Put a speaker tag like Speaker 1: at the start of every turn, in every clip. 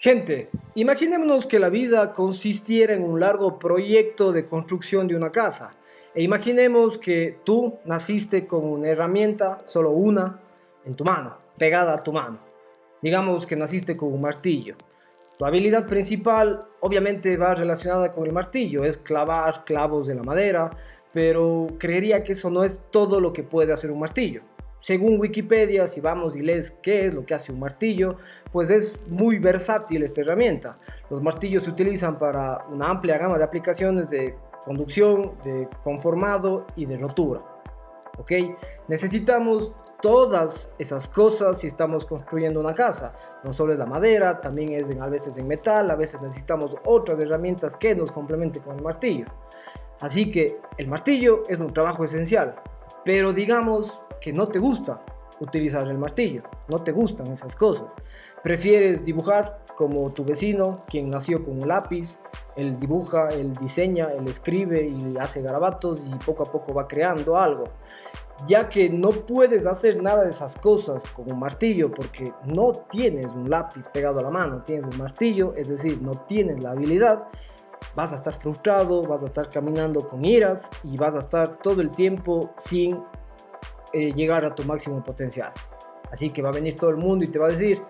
Speaker 1: Gente, imaginémonos que la vida consistiera en un largo proyecto de construcción de una casa. E imaginemos que tú naciste con una herramienta, solo una, en tu mano, pegada a tu mano. Digamos que naciste con un martillo. Tu habilidad principal obviamente va relacionada con el martillo, es clavar clavos de la madera, pero creería que eso no es todo lo que puede hacer un martillo. Según Wikipedia, si vamos y lees qué es lo que hace un martillo, pues es muy versátil esta herramienta. Los martillos se utilizan para una amplia gama de aplicaciones de conducción, de conformado y de rotura. ¿Ok? Necesitamos todas esas cosas si estamos construyendo una casa. No solo es la madera, también es a veces en metal, a veces necesitamos otras herramientas que nos complementen con el martillo. Así que el martillo es un trabajo esencial, pero digamos que no te gusta utilizar el martillo, no te gustan esas cosas. Prefieres dibujar como tu vecino, quien nació con un lápiz, él dibuja, él diseña, él escribe y hace garabatos y poco a poco va creando algo. Ya que no puedes hacer nada de esas cosas con un martillo porque no tienes un lápiz pegado a la mano, tienes un martillo, es decir, no tienes la habilidad, vas a estar frustrado, vas a estar caminando con iras y vas a estar todo el tiempo sin eh, llegar a tu máximo potencial. Así que va a venir todo el mundo y te va a decir,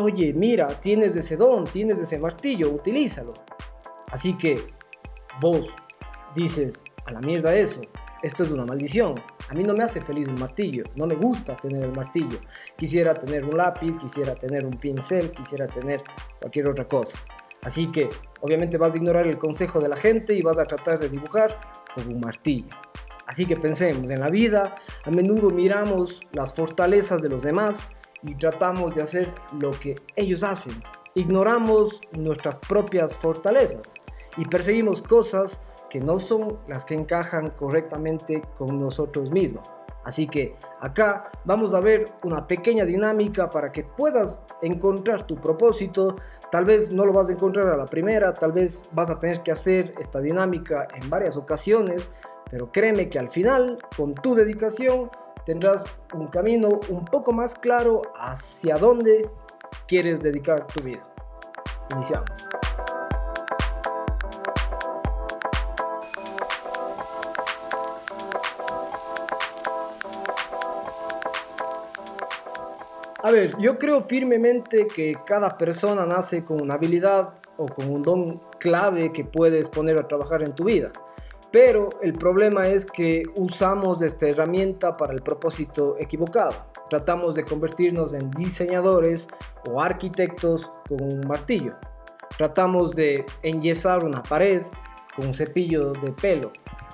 Speaker 1: oye, mira, tienes ese don, tienes ese martillo, utilízalo. Así que vos dices, a la mierda eso, esto es una maldición. A mí no me hace feliz el martillo, no me gusta tener el martillo. Quisiera tener un lápiz, quisiera tener un pincel, quisiera tener cualquier otra cosa. Así que obviamente vas a ignorar el consejo de la gente y vas a tratar de dibujar con un martillo. Así que pensemos, en la vida a menudo miramos las fortalezas de los demás y tratamos de hacer lo que ellos hacen. Ignoramos nuestras propias fortalezas y perseguimos cosas que no son las que encajan correctamente con nosotros mismos. Así que acá vamos a ver una pequeña dinámica para que puedas encontrar tu propósito. Tal vez no lo vas a encontrar a la primera, tal vez vas a tener que hacer esta dinámica en varias ocasiones, pero créeme que al final, con tu dedicación, tendrás un camino un poco más claro hacia dónde quieres dedicar tu vida. Iniciamos. A ver, yo creo firmemente que cada persona nace con una habilidad o con un don clave que puedes poner a trabajar en tu vida. Pero el problema es que usamos esta herramienta para el propósito equivocado. Tratamos de convertirnos en diseñadores o arquitectos con un martillo. Tratamos de enyesar una pared con un cepillo de pelo.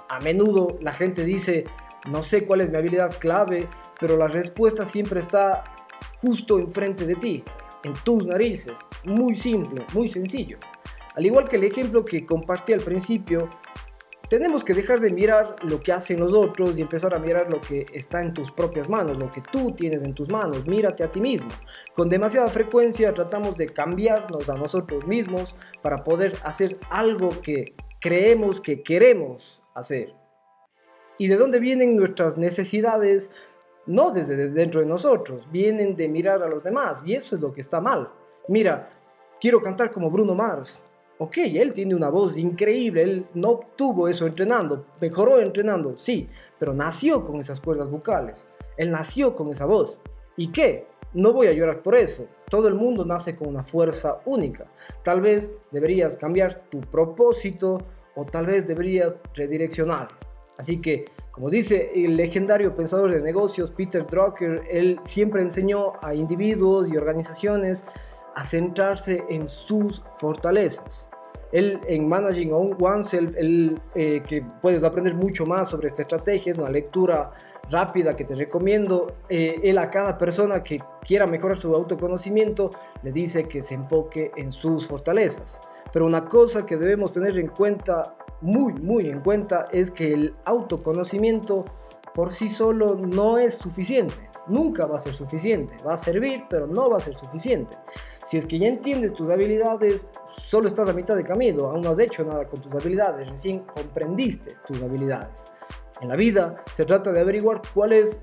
Speaker 1: A menudo la gente dice, no sé cuál es mi habilidad clave, pero la respuesta siempre está justo enfrente de ti, en tus narices. Muy simple, muy sencillo. Al igual que el ejemplo que compartí al principio, tenemos que dejar de mirar lo que hacen los otros y empezar a mirar lo que está en tus propias manos, lo que tú tienes en tus manos. Mírate a ti mismo. Con demasiada frecuencia tratamos de cambiarnos a nosotros mismos para poder hacer algo que creemos que queremos hacer. ¿Y de dónde vienen nuestras necesidades? No desde dentro de nosotros, vienen de mirar a los demás y eso es lo que está mal. Mira, quiero cantar como Bruno Mars. Ok, él tiene una voz increíble, él no obtuvo eso entrenando, mejoró entrenando, sí, pero nació con esas cuerdas vocales, él nació con esa voz. ¿Y qué? No voy a llorar por eso, todo el mundo nace con una fuerza única. Tal vez deberías cambiar tu propósito o tal vez deberías redireccionar. Así que, como dice el legendario pensador de negocios Peter Drucker, él siempre enseñó a individuos y organizaciones a centrarse en sus fortalezas. Él en Managing Oneself, él, eh, que puedes aprender mucho más sobre esta estrategia, es una lectura rápida que te recomiendo. Eh, él a cada persona que quiera mejorar su autoconocimiento le dice que se enfoque en sus fortalezas. Pero una cosa que debemos tener en cuenta, muy, muy en cuenta, es que el autoconocimiento por sí solo no es suficiente nunca va a ser suficiente. Va a servir, pero no va a ser suficiente. Si es que ya entiendes tus habilidades, solo estás a mitad de camino, aún no has hecho nada con tus habilidades, recién comprendiste tus habilidades. En la vida se trata de averiguar cuál es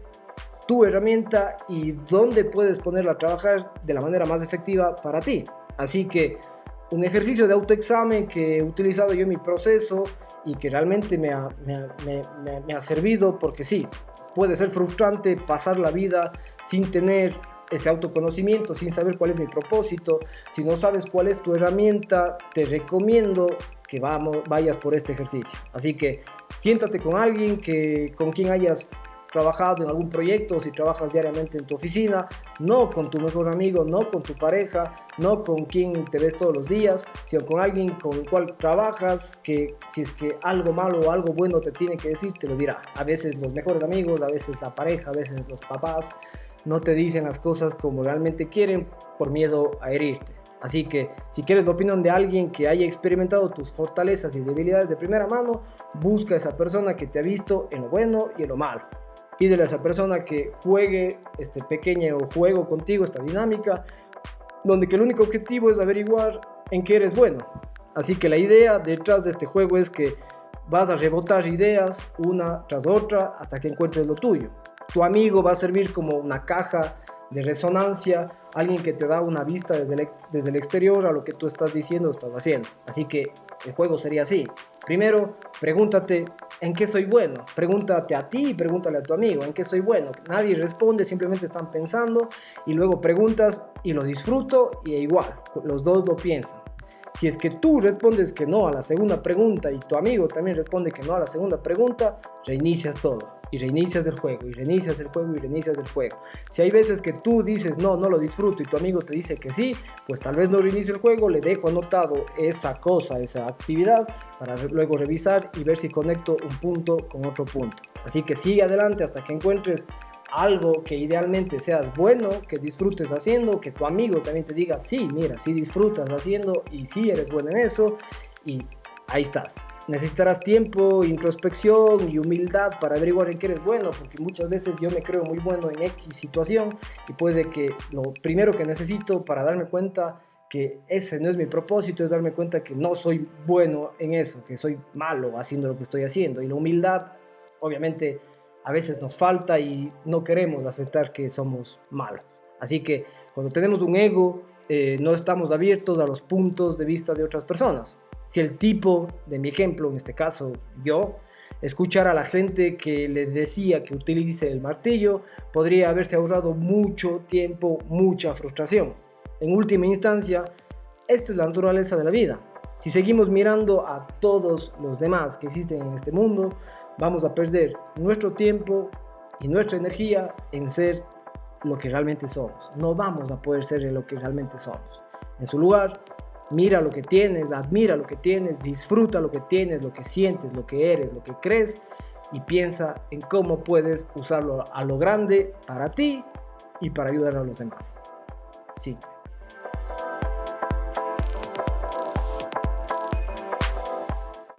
Speaker 1: tu herramienta y dónde puedes ponerla a trabajar de la manera más efectiva para ti. Así que un ejercicio de autoexamen que he utilizado yo en mi proceso y que realmente me ha, me ha servido porque sí, puede ser frustrante pasar la vida sin tener ese autoconocimiento, sin saber cuál es mi propósito. Si no sabes cuál es tu herramienta, te recomiendo que vamos, vayas por este ejercicio. Así que siéntate con alguien que, con quien hayas trabajado en algún proyecto, si trabajas diariamente en tu oficina, no con tu mejor amigo, no con tu pareja, no con quien te ves todos los días, sino con alguien con el cual trabajas, que si es que algo malo o algo bueno te tiene que decir, te lo dirá. A veces los mejores amigos, a veces la pareja, a veces los papás, no te dicen las cosas como realmente quieren por miedo a herirte. Así que si quieres la opinión de alguien que haya experimentado tus fortalezas y debilidades de primera mano, busca a esa persona que te ha visto en lo bueno y en lo malo. Pídele a esa persona que juegue este pequeño juego contigo, esta dinámica, donde que el único objetivo es averiguar en qué eres bueno. Así que la idea detrás de este juego es que vas a rebotar ideas una tras otra hasta que encuentres lo tuyo. Tu amigo va a servir como una caja de resonancia, alguien que te da una vista desde el, desde el exterior a lo que tú estás diciendo o estás haciendo. Así que el juego sería así. Primero, pregúntate en qué soy bueno. Pregúntate a ti y pregúntale a tu amigo en qué soy bueno. Nadie responde, simplemente están pensando y luego preguntas y lo disfruto y igual, los dos lo piensan. Si es que tú respondes que no a la segunda pregunta y tu amigo también responde que no a la segunda pregunta, reinicias todo y reinicias el juego, y reinicias el juego, y reinicias el juego. Si hay veces que tú dices, no, no lo disfruto, y tu amigo te dice que sí, pues tal vez no reinicio el juego, le dejo anotado esa cosa, esa actividad, para luego revisar y ver si conecto un punto con otro punto. Así que sigue adelante hasta que encuentres algo que idealmente seas bueno, que disfrutes haciendo, que tu amigo también te diga, sí, mira, sí disfrutas haciendo y sí eres bueno en eso, y ahí estás. Necesitarás tiempo, introspección y humildad para averiguar en qué eres bueno, porque muchas veces yo me creo muy bueno en X situación y puede que lo primero que necesito para darme cuenta que ese no es mi propósito es darme cuenta que no soy bueno en eso, que soy malo haciendo lo que estoy haciendo. Y la humildad, obviamente, a veces nos falta y no queremos aceptar que somos malos. Así que cuando tenemos un ego, eh, no estamos abiertos a los puntos de vista de otras personas. Si el tipo de mi ejemplo, en este caso yo, escuchara a la gente que le decía que utilice el martillo, podría haberse ahorrado mucho tiempo, mucha frustración. En última instancia, esta es la naturaleza de la vida. Si seguimos mirando a todos los demás que existen en este mundo, vamos a perder nuestro tiempo y nuestra energía en ser lo que realmente somos. No vamos a poder ser lo que realmente somos. En su lugar, Mira lo que tienes, admira lo que tienes, disfruta lo que tienes, lo que sientes, lo que eres, lo que crees y piensa en cómo puedes usarlo a lo grande para ti y para ayudar a los demás. Sí,